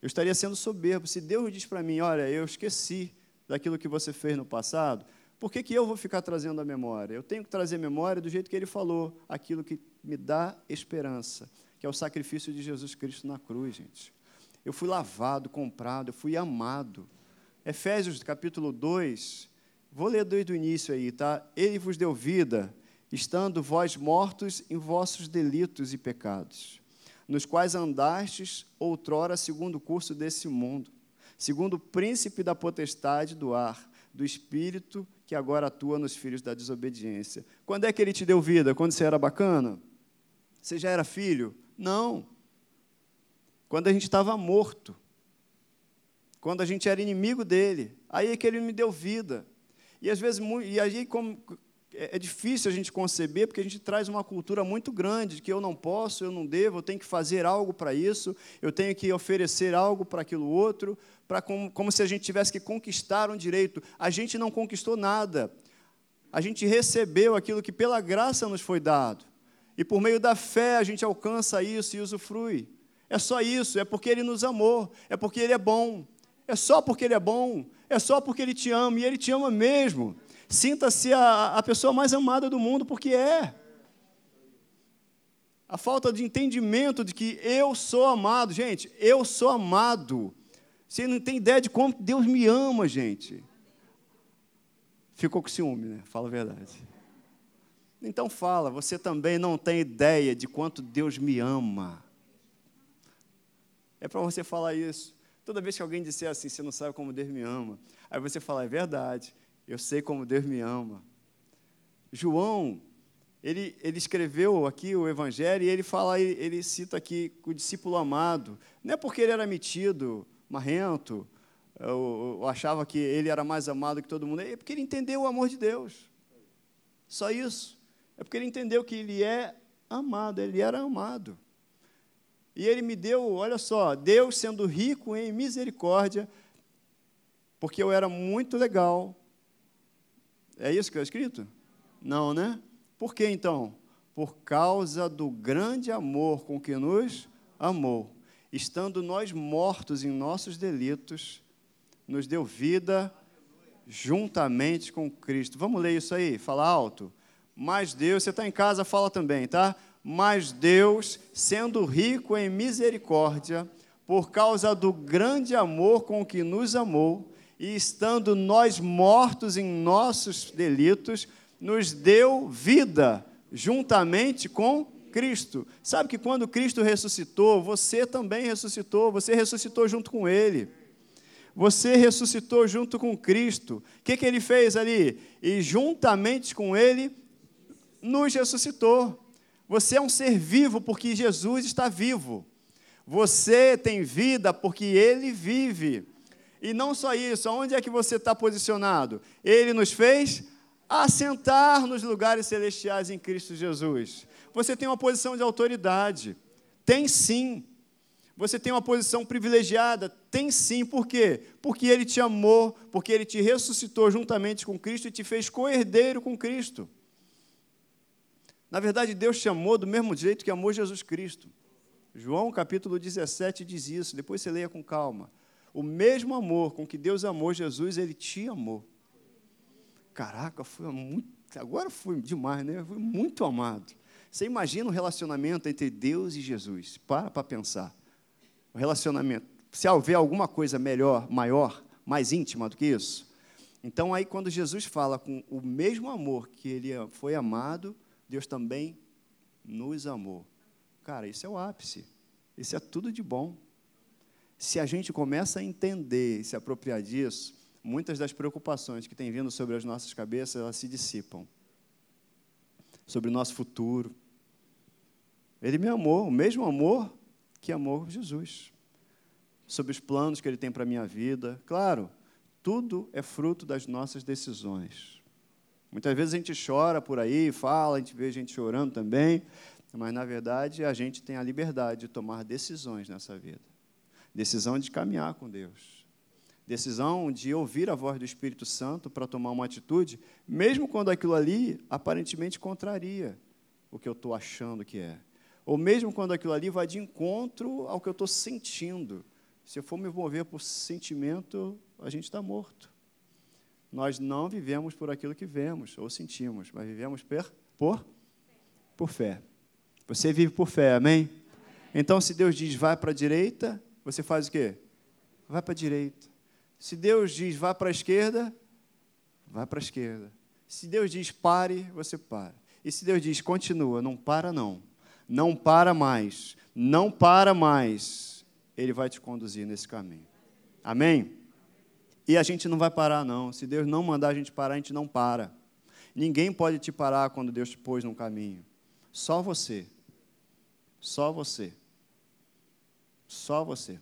Eu estaria sendo soberbo. Se Deus diz para mim: olha, eu esqueci daquilo que você fez no passado, por que, que eu vou ficar trazendo a memória? Eu tenho que trazer memória do jeito que ele falou, aquilo que me dá esperança, que é o sacrifício de Jesus Cristo na cruz, gente. Eu fui lavado, comprado, eu fui amado. Efésios capítulo 2, vou ler desde o início aí, tá? Ele vos deu vida, estando vós mortos em vossos delitos e pecados, nos quais andastes outrora segundo o curso desse mundo, segundo o príncipe da potestade do ar, do espírito que agora atua nos filhos da desobediência. Quando é que ele te deu vida? Quando você era bacana? Você já era filho? Não. Quando a gente estava morto. Quando a gente era inimigo dele. Aí é que ele me deu vida. E às vezes, e aí como é, é difícil a gente conceber, porque a gente traz uma cultura muito grande de que eu não posso, eu não devo, eu tenho que fazer algo para isso, eu tenho que oferecer algo para aquilo outro, para como, como se a gente tivesse que conquistar um direito. A gente não conquistou nada. A gente recebeu aquilo que pela graça nos foi dado. E por meio da fé a gente alcança isso e usufrui. É só isso, é porque Ele nos amou, é porque Ele é bom. É só porque Ele é bom, é só porque Ele te ama, e Ele te ama mesmo. Sinta-se a, a pessoa mais amada do mundo, porque é. A falta de entendimento de que eu sou amado, gente, eu sou amado. Você não tem ideia de como Deus me ama, gente. Ficou com ciúme, né? Fala a verdade. Então fala, você também não tem ideia de quanto Deus me ama. É para você falar isso. Toda vez que alguém disser assim, você não sabe como Deus me ama, aí você fala, é verdade, eu sei como Deus me ama. João, ele, ele escreveu aqui o Evangelho e ele fala, ele cita aqui o discípulo amado. Não é porque ele era metido, marrento, ou achava que ele era mais amado que todo mundo, é porque ele entendeu o amor de Deus. Só isso. É porque ele entendeu que ele é amado, ele era amado. E ele me deu, olha só, Deus sendo rico em misericórdia, porque eu era muito legal. É isso que é escrito? Não, né? Por que então? Por causa do grande amor com que nos amou. Estando nós mortos em nossos delitos, nos deu vida juntamente com Cristo. Vamos ler isso aí? Fala alto. Mas Deus, você está em casa, fala também, tá? Mas Deus, sendo rico em misericórdia, por causa do grande amor com que nos amou, e estando nós mortos em nossos delitos, nos deu vida juntamente com Cristo, sabe que quando Cristo ressuscitou, você também ressuscitou, você ressuscitou junto com Ele. Você ressuscitou junto com Cristo. O que, que ele fez ali? E juntamente com Ele, nos ressuscitou. Você é um ser vivo porque Jesus está vivo. Você tem vida porque Ele vive. E não só isso, onde é que você está posicionado? Ele nos fez assentar nos lugares celestiais em Cristo Jesus. Você tem uma posição de autoridade. Tem sim. Você tem uma posição privilegiada? Tem sim. Por quê? Porque Ele te amou, porque Ele te ressuscitou juntamente com Cristo e te fez co-herdeiro com Cristo. Na verdade, Deus te amou do mesmo jeito que amou Jesus Cristo. João capítulo 17 diz isso, depois você leia com calma. O mesmo amor com que Deus amou Jesus, ele te amou. Caraca, foi muito, agora foi demais, né? Foi muito amado. Você imagina o um relacionamento entre Deus e Jesus? Para para pensar. O relacionamento. Se houver alguma coisa melhor, maior, mais íntima do que isso. Então aí quando Jesus fala com o mesmo amor que ele foi amado, Deus também nos amou. Cara, isso é o ápice. Isso é tudo de bom. Se a gente começa a entender e se apropriar disso, muitas das preocupações que têm vindo sobre as nossas cabeças, elas se dissipam. Sobre o nosso futuro. Ele me amou, o mesmo amor que amou Jesus. Sobre os planos que ele tem para a minha vida. Claro, tudo é fruto das nossas decisões. Muitas vezes a gente chora por aí, fala, a gente vê gente chorando também, mas, na verdade, a gente tem a liberdade de tomar decisões nessa vida. Decisão de caminhar com Deus. Decisão de ouvir a voz do Espírito Santo para tomar uma atitude, mesmo quando aquilo ali aparentemente contraria o que eu estou achando que é. Ou mesmo quando aquilo ali vai de encontro ao que eu estou sentindo. Se eu for me mover por sentimento, a gente está morto. Nós não vivemos por aquilo que vemos ou sentimos, mas vivemos per, por, por fé. Você vive por fé, amém? Então, se Deus diz vai para a direita, você faz o quê? Vai para a direita. Se Deus diz vá para a esquerda, vai para a esquerda. Se Deus diz pare, você para. E se Deus diz continua, não para não. Não para mais. Não para mais. Ele vai te conduzir nesse caminho. Amém? E a gente não vai parar, não. Se Deus não mandar a gente parar, a gente não para. Ninguém pode te parar quando Deus te pôs num caminho. Só você. Só você. Só você.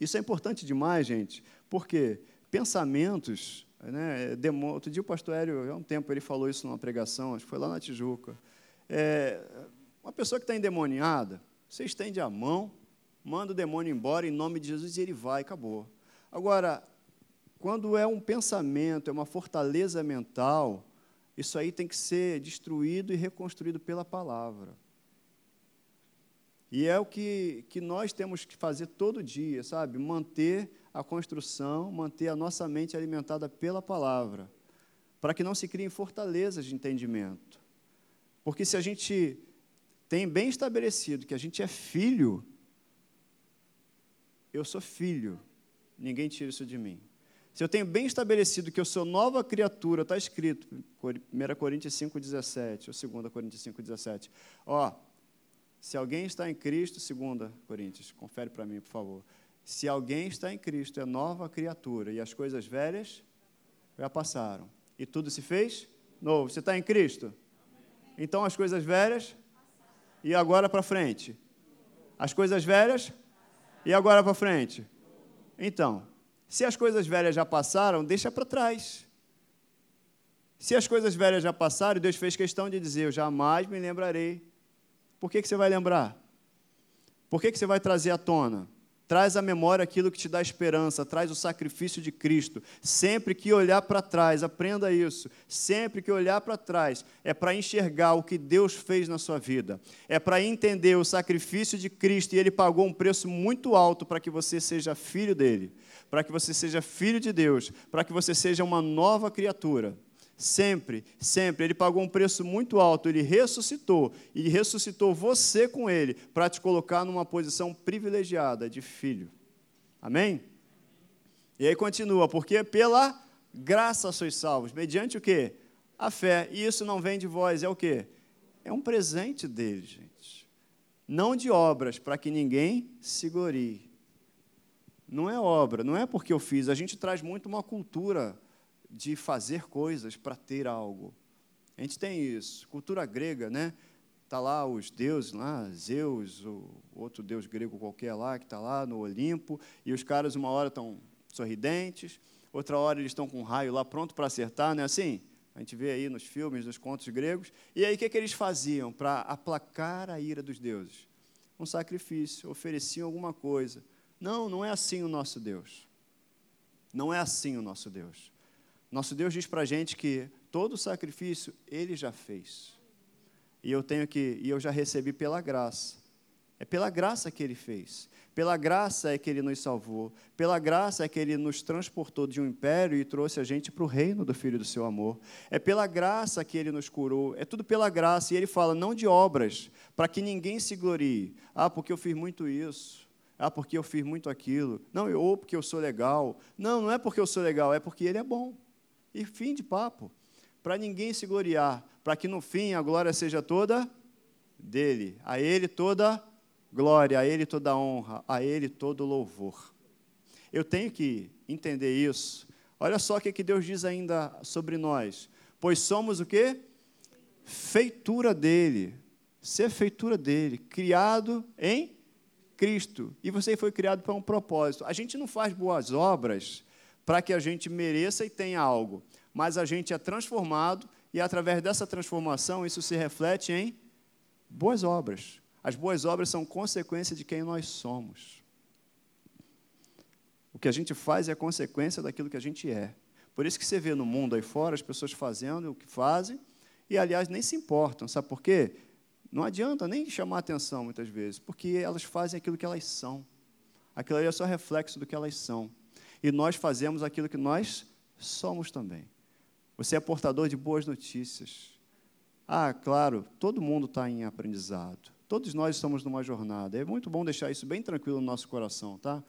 Isso é importante demais, gente, porque pensamentos. Né, outro dia o pastor Hélio, há um tempo, ele falou isso numa pregação, acho que foi lá na Tijuca. É, uma pessoa que está endemoniada, você estende a mão, manda o demônio embora em nome de Jesus e ele vai, acabou. Agora, quando é um pensamento, é uma fortaleza mental, isso aí tem que ser destruído e reconstruído pela palavra. E é o que, que nós temos que fazer todo dia, sabe? Manter a construção, manter a nossa mente alimentada pela palavra, para que não se criem fortalezas de entendimento. Porque se a gente tem bem estabelecido que a gente é filho, eu sou filho, ninguém tira isso de mim. Se eu tenho bem estabelecido que eu sou nova criatura, está escrito, 1 Coríntios 5,17, ou 2 Coríntios 5,17. Ó, se alguém está em Cristo, segunda Coríntios, confere para mim, por favor. Se alguém está em Cristo, é nova criatura, e as coisas velhas já passaram. E tudo se fez novo. Você está em Cristo? Então as coisas velhas, e agora para frente? As coisas velhas, e agora para frente? Então, se as coisas velhas já passaram, deixa para trás. Se as coisas velhas já passaram, Deus fez questão de dizer: Eu jamais me lembrarei por que, que você vai lembrar? Por que, que você vai trazer à tona? Traz à memória aquilo que te dá esperança, traz o sacrifício de Cristo. Sempre que olhar para trás, aprenda isso. Sempre que olhar para trás, é para enxergar o que Deus fez na sua vida. É para entender o sacrifício de Cristo e Ele pagou um preço muito alto para que você seja filho dele, para que você seja filho de Deus, para que você seja uma nova criatura. Sempre, sempre. Ele pagou um preço muito alto, ele ressuscitou, e ressuscitou você com ele, para te colocar numa posição privilegiada de filho. Amém? E aí continua, porque pela graça sois salvos, mediante o quê? A fé. E isso não vem de vós, é o quê? é um presente dele, gente. Não de obras, para que ninguém se glorie. Não é obra, não é porque eu fiz. A gente traz muito uma cultura de fazer coisas para ter algo. A gente tem isso. Cultura grega, né? Está lá os deuses, lá, Zeus, o outro deus grego qualquer lá, que está lá no Olimpo, e os caras, uma hora, estão sorridentes, outra hora eles estão com um raio lá pronto para acertar, não é assim? A gente vê aí nos filmes, nos contos gregos. E aí o que, é que eles faziam para aplacar a ira dos deuses? Um sacrifício, ofereciam alguma coisa. Não, não é assim o nosso Deus. Não é assim o nosso Deus. Nosso Deus diz para a gente que todo sacrifício ele já fez e eu tenho que e eu já recebi pela graça. É pela graça que ele fez. Pela graça é que ele nos salvou. Pela graça é que ele nos transportou de um império e trouxe a gente para o reino do Filho do seu amor. É pela graça que ele nos curou. É tudo pela graça. E ele fala, não de obras, para que ninguém se glorie. Ah, porque eu fiz muito isso. Ah, porque eu fiz muito aquilo. Não, ou porque eu sou legal. Não, não é porque eu sou legal, é porque ele é bom. E fim de papo. Para ninguém se gloriar, para que no fim a glória seja toda dele, a ele toda glória, a ele toda honra, a ele todo louvor. Eu tenho que entender isso. Olha só o que Deus diz ainda sobre nós. Pois somos o quê? Feitura dele. Ser feitura dele, criado em Cristo. E você foi criado para um propósito. A gente não faz boas obras para que a gente mereça e tenha algo, mas a gente é transformado e através dessa transformação isso se reflete em boas obras. As boas obras são consequência de quem nós somos. O que a gente faz é consequência daquilo que a gente é. Por isso que você vê no mundo aí fora as pessoas fazendo o que fazem e, aliás, nem se importam. Sabe por quê? Não adianta nem chamar atenção muitas vezes, porque elas fazem aquilo que elas são. Aquilo ali é só reflexo do que elas são. E nós fazemos aquilo que nós somos também. Você é portador de boas notícias. Ah, claro, todo mundo está em aprendizado. Todos nós estamos numa jornada. É muito bom deixar isso bem tranquilo no nosso coração, tá?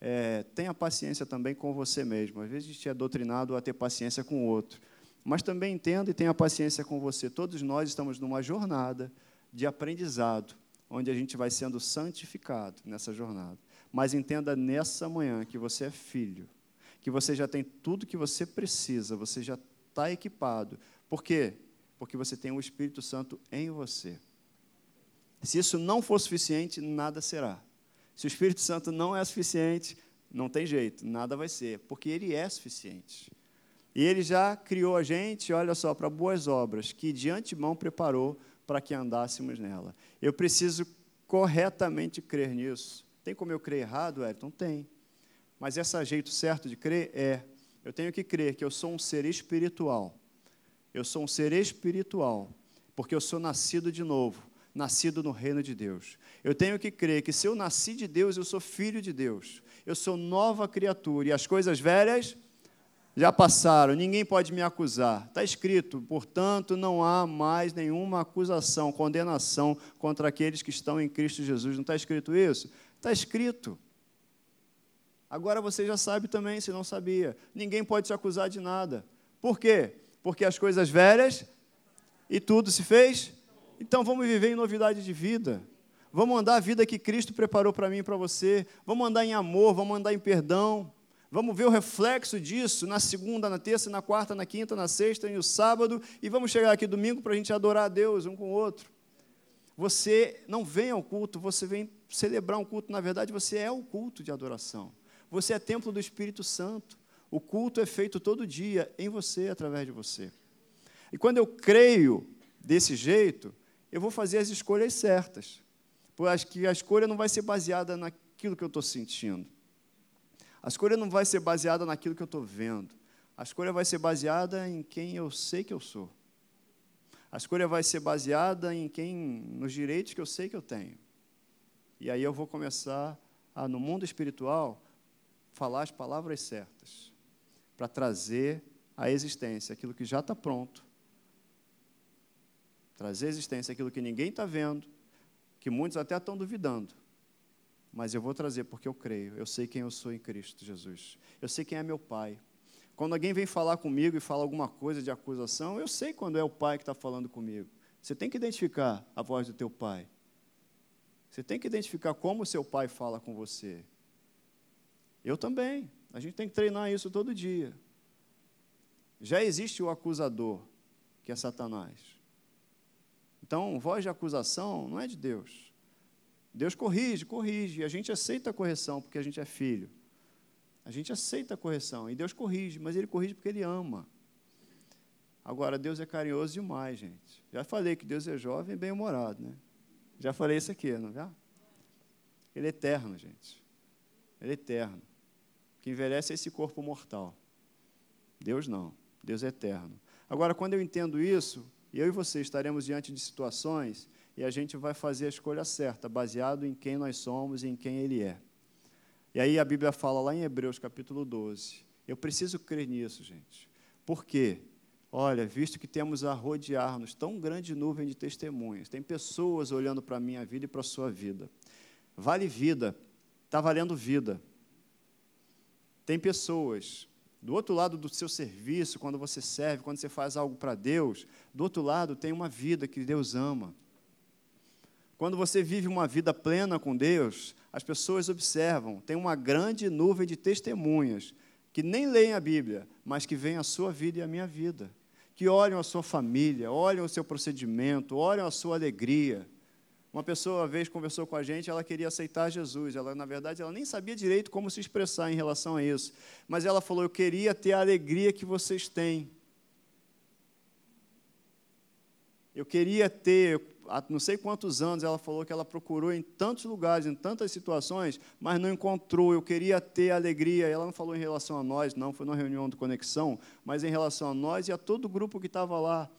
É, tenha paciência também com você mesmo. Às vezes a gente é doutrinado a ter paciência com o outro. Mas também entenda e tenha paciência com você. Todos nós estamos numa jornada de aprendizado, onde a gente vai sendo santificado nessa jornada. Mas entenda nessa manhã que você é filho, que você já tem tudo que você precisa, você já está equipado. Por quê? Porque você tem o Espírito Santo em você. Se isso não for suficiente, nada será. Se o Espírito Santo não é suficiente, não tem jeito, nada vai ser, porque ele é suficiente. E ele já criou a gente, olha só, para boas obras, que de antemão preparou para que andássemos nela. Eu preciso corretamente crer nisso. Tem como eu crer errado, Ayrton? Tem. Mas esse jeito certo de crer é eu tenho que crer que eu sou um ser espiritual. Eu sou um ser espiritual, porque eu sou nascido de novo, nascido no reino de Deus. Eu tenho que crer que se eu nasci de Deus, eu sou filho de Deus. Eu sou nova criatura e as coisas velhas já passaram, ninguém pode me acusar. Está escrito, portanto, não há mais nenhuma acusação, condenação contra aqueles que estão em Cristo Jesus. Não está escrito isso? Está escrito. Agora você já sabe também, se não sabia. Ninguém pode te acusar de nada. Por quê? Porque as coisas velhas e tudo se fez. Então vamos viver em novidade de vida. Vamos andar a vida que Cristo preparou para mim e para você. Vamos andar em amor, vamos andar em perdão. Vamos ver o reflexo disso na segunda, na terça, na quarta, na quinta, na sexta e no sábado. E vamos chegar aqui domingo para a gente adorar a Deus um com o outro. Você não vem ao culto, você vem celebrar um culto. Na verdade, você é o culto de adoração. Você é templo do Espírito Santo. O culto é feito todo dia em você, através de você. E quando eu creio desse jeito, eu vou fazer as escolhas certas. Porque a escolha não vai ser baseada naquilo que eu estou sentindo. A escolha não vai ser baseada naquilo que eu estou vendo. A escolha vai ser baseada em quem eu sei que eu sou. A escolha vai ser baseada em quem, nos direitos que eu sei que eu tenho. E aí eu vou começar a, no mundo espiritual, falar as palavras certas para trazer à existência aquilo que já está pronto, trazer à existência aquilo que ninguém está vendo, que muitos até estão duvidando, mas eu vou trazer porque eu creio, eu sei quem eu sou em Cristo Jesus, eu sei quem é meu Pai. Quando alguém vem falar comigo e fala alguma coisa de acusação, eu sei quando é o Pai que está falando comigo. Você tem que identificar a voz do teu pai. Você tem que identificar como o seu pai fala com você. Eu também. A gente tem que treinar isso todo dia. Já existe o acusador, que é Satanás. Então, voz de acusação não é de Deus. Deus corrige, corrige, e a gente aceita a correção porque a gente é filho. A gente aceita a correção e Deus corrige, mas Ele corrige porque Ele ama. Agora, Deus é carinhoso demais, gente. Já falei que Deus é jovem e bem-humorado, né? Já falei isso aqui, não já? Ele é eterno, gente. Ele é eterno. O que envelhece é esse corpo mortal. Deus não. Deus é eterno. Agora, quando eu entendo isso, eu e você estaremos diante de situações e a gente vai fazer a escolha certa, baseado em quem nós somos e em quem Ele é. E aí a Bíblia fala lá em Hebreus capítulo 12. Eu preciso crer nisso, gente. Por quê? Olha, visto que temos a rodear-nos tão grande nuvem de testemunhas, tem pessoas olhando para a minha vida e para a sua vida. Vale vida, está valendo vida. Tem pessoas do outro lado do seu serviço, quando você serve, quando você faz algo para Deus, do outro lado tem uma vida que Deus ama. Quando você vive uma vida plena com Deus, as pessoas observam, tem uma grande nuvem de testemunhas que nem leem a Bíblia, mas que veem a sua vida e a minha vida, que olham a sua família, olham o seu procedimento, olham a sua alegria, uma pessoa, uma vez, conversou com a gente, ela queria aceitar Jesus. Ela, na verdade, ela nem sabia direito como se expressar em relação a isso. Mas ela falou: Eu queria ter a alegria que vocês têm. Eu queria ter, há não sei quantos anos, ela falou que ela procurou em tantos lugares, em tantas situações, mas não encontrou. Eu queria ter alegria. Ela não falou em relação a nós, não, foi numa reunião de conexão, mas em relação a nós e a todo o grupo que estava lá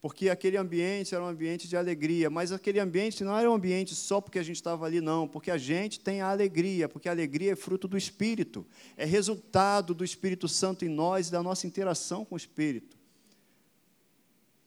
porque aquele ambiente era um ambiente de alegria, mas aquele ambiente não era um ambiente só porque a gente estava ali, não, porque a gente tem a alegria, porque a alegria é fruto do Espírito, é resultado do Espírito Santo em nós e da nossa interação com o Espírito.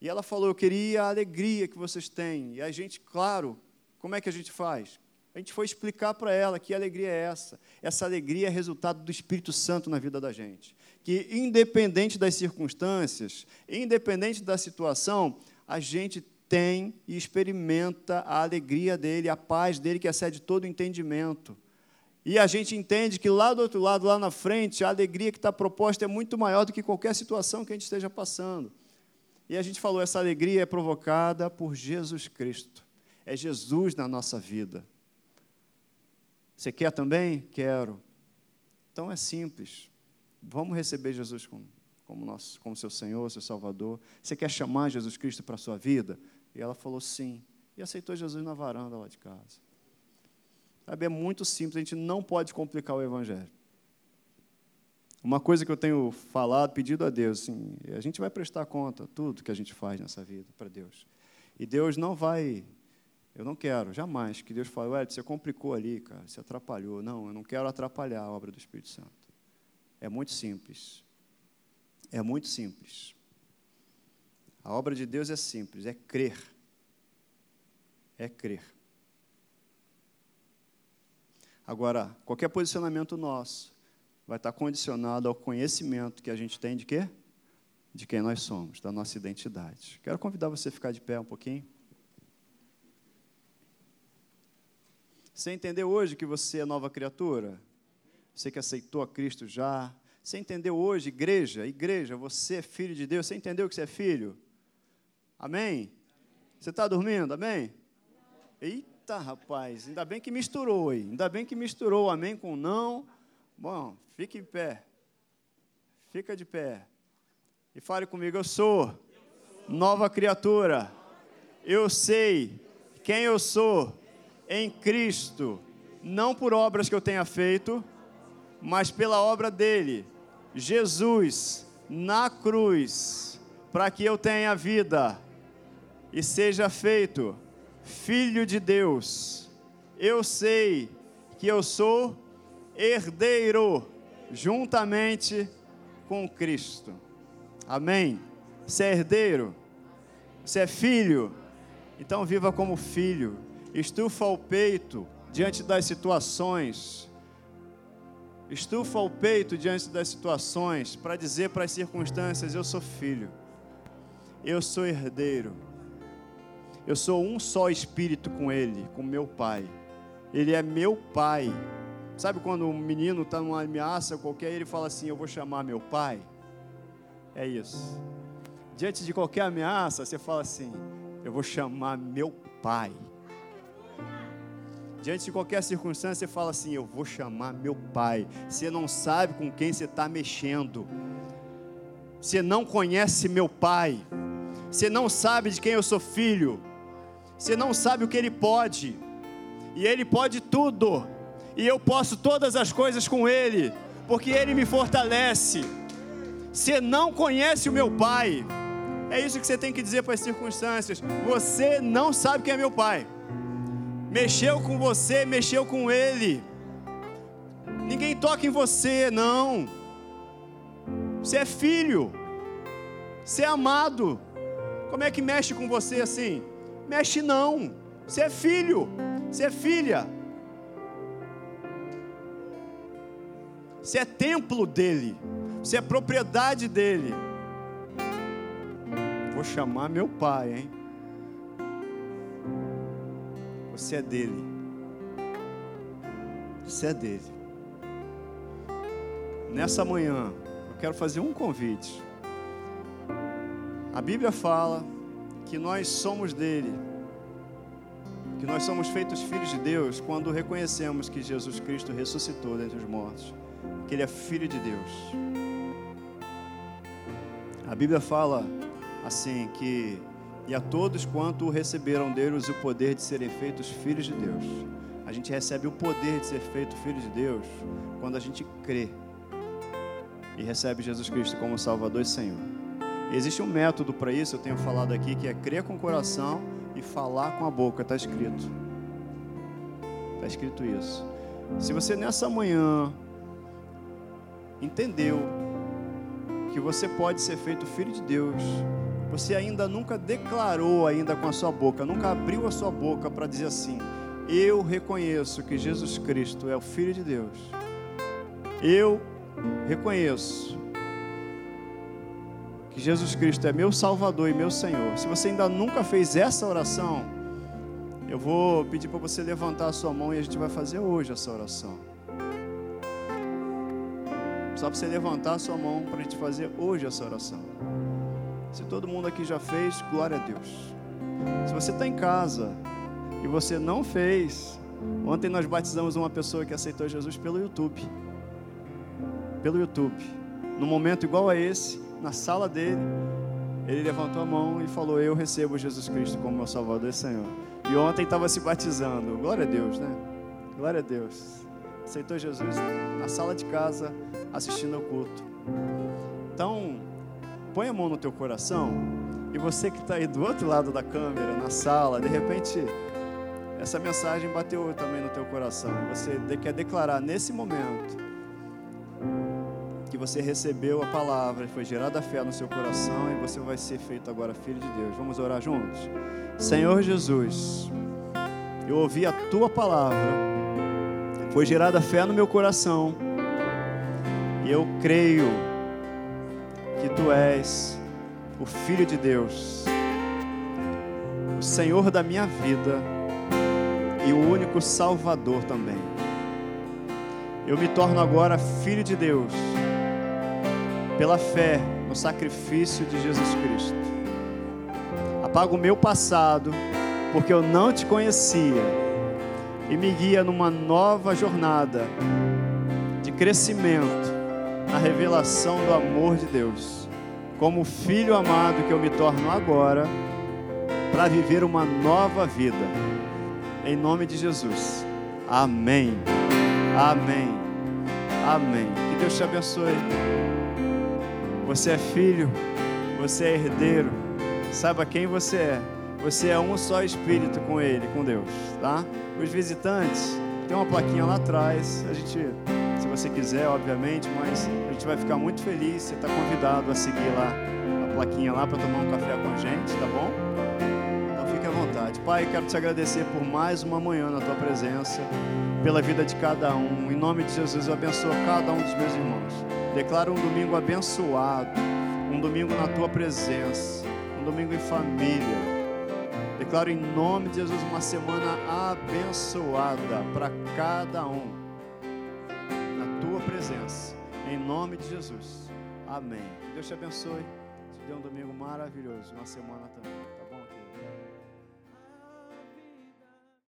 E ela falou: Eu queria a alegria que vocês têm. E a gente, claro, como é que a gente faz? A gente foi explicar para ela que alegria é essa. Essa alegria é resultado do Espírito Santo na vida da gente que, independente das circunstâncias, independente da situação, a gente tem e experimenta a alegria dele, a paz dele que excede todo entendimento. E a gente entende que lá do outro lado, lá na frente, a alegria que está proposta é muito maior do que qualquer situação que a gente esteja passando. E a gente falou, essa alegria é provocada por Jesus Cristo. É Jesus na nossa vida. Você quer também? Quero. Então é simples. Vamos receber Jesus como, como, nosso, como seu Senhor, seu Salvador. Você quer chamar Jesus Cristo para a sua vida? E ela falou sim. E aceitou Jesus na varanda lá de casa. Sabe, é muito simples, a gente não pode complicar o Evangelho. Uma coisa que eu tenho falado, pedido a Deus, assim, a gente vai prestar conta tudo que a gente faz nessa vida para Deus. E Deus não vai, eu não quero, jamais, que Deus fale, ué, você complicou ali, cara, você atrapalhou. Não, eu não quero atrapalhar a obra do Espírito Santo. É muito simples. É muito simples. A obra de Deus é simples, é crer. É crer. Agora, qualquer posicionamento nosso vai estar condicionado ao conhecimento que a gente tem de quê? De quem nós somos, da nossa identidade. Quero convidar você a ficar de pé um pouquinho. Você entendeu hoje que você é nova criatura? Você que aceitou a Cristo já. Você entendeu hoje, igreja, igreja, você é filho de Deus. Você entendeu que você é filho? Amém? Você está dormindo? Amém? Eita, rapaz, ainda bem que misturou aí. Ainda bem que misturou amém com não. Bom, fique em pé. Fica de pé. E fale comigo, eu sou nova criatura. Eu sei quem eu sou em Cristo, não por obras que eu tenha feito, mas pela obra dele, Jesus, na cruz, para que eu tenha vida e seja feito filho de Deus. Eu sei que eu sou herdeiro juntamente com Cristo. Amém? Você é herdeiro? Você é filho? Então viva como filho. Estufa o peito diante das situações estufa o peito diante das situações para dizer para as circunstâncias: Eu sou filho, eu sou herdeiro, Eu sou um só espírito com Ele, com meu Pai. Ele é meu Pai. Sabe quando um menino está numa ameaça qualquer, ele fala assim: Eu vou chamar meu pai? É isso. Diante de qualquer ameaça, você fala assim: Eu vou chamar meu pai. Diante de qualquer circunstância, você fala assim: Eu vou chamar meu pai. Você não sabe com quem você está mexendo. Você não conhece meu pai. Você não sabe de quem eu sou filho. Você não sabe o que ele pode. E ele pode tudo. E eu posso todas as coisas com ele, porque ele me fortalece. Você não conhece o meu pai. É isso que você tem que dizer para as circunstâncias. Você não sabe quem é meu pai mexeu com você, mexeu com ele. Ninguém toca em você, não. Você é filho, você é amado. Como é que mexe com você assim? Mexe não. Você é filho, você é filha. Você é templo dele, você é propriedade dele. Vou chamar meu pai, hein? Você é dele. Você é dele. Nessa manhã, eu quero fazer um convite. A Bíblia fala que nós somos dele, que nós somos feitos filhos de Deus quando reconhecemos que Jesus Cristo ressuscitou dentre os mortos, que Ele é filho de Deus. A Bíblia fala assim que e a todos quanto receberam deles o poder de serem feitos filhos de Deus. A gente recebe o poder de ser feito filho de Deus quando a gente crê e recebe Jesus Cristo como Salvador e Senhor. Existe um método para isso, eu tenho falado aqui, que é crer com o coração e falar com a boca, está escrito. Está escrito isso. Se você nessa manhã entendeu que você pode ser feito filho de Deus, você ainda nunca declarou ainda com a sua boca, nunca abriu a sua boca para dizer assim: eu reconheço que Jesus Cristo é o Filho de Deus. Eu reconheço que Jesus Cristo é meu Salvador e meu Senhor. Se você ainda nunca fez essa oração, eu vou pedir para você levantar a sua mão e a gente vai fazer hoje essa oração. Só para você levantar a sua mão para a gente fazer hoje essa oração. Se todo mundo aqui já fez, glória a Deus. Se você está em casa e você não fez, ontem nós batizamos uma pessoa que aceitou Jesus pelo YouTube. Pelo YouTube. Num momento igual a esse, na sala dele, ele levantou a mão e falou: Eu recebo Jesus Cristo como meu Salvador e Senhor. E ontem estava se batizando. Glória a Deus, né? Glória a Deus. Aceitou Jesus na sala de casa, assistindo ao culto. Então, põe a mão no teu coração e você que está aí do outro lado da câmera, na sala, de repente essa mensagem bateu também no teu coração. Você quer declarar nesse momento que você recebeu a palavra, foi gerada a fé no seu coração e você vai ser feito agora filho de Deus. Vamos orar juntos? Senhor Jesus, eu ouvi a tua palavra, foi gerada a fé no meu coração e eu creio que tu és o Filho de Deus, o Senhor da minha vida e o único Salvador também. Eu me torno agora filho de Deus, pela fé no sacrifício de Jesus Cristo. Apago o meu passado, porque eu não te conhecia, e me guia numa nova jornada de crescimento na revelação do amor de Deus, como filho amado que eu me torno agora, para viver uma nova vida. Em nome de Jesus. Amém. Amém. Amém. Que Deus te abençoe. Você é filho, você é herdeiro. Saiba quem você é. Você é um só espírito com Ele, com Deus, tá? Os visitantes, tem uma plaquinha lá atrás. A gente você quiser, obviamente, mas a gente vai ficar muito feliz. Você está convidado a seguir lá a plaquinha lá para tomar um café com a gente, tá bom? Então fique à vontade. Pai, quero te agradecer por mais uma manhã na tua presença, pela vida de cada um. Em nome de Jesus, eu abençoo cada um dos meus irmãos. Declaro um domingo abençoado, um domingo na tua presença, um domingo em família. declaro em nome de Jesus uma semana abençoada para cada um. Presença. Em nome de Jesus. Amém. Deus te abençoe. Te dê um domingo maravilhoso. Uma semana também.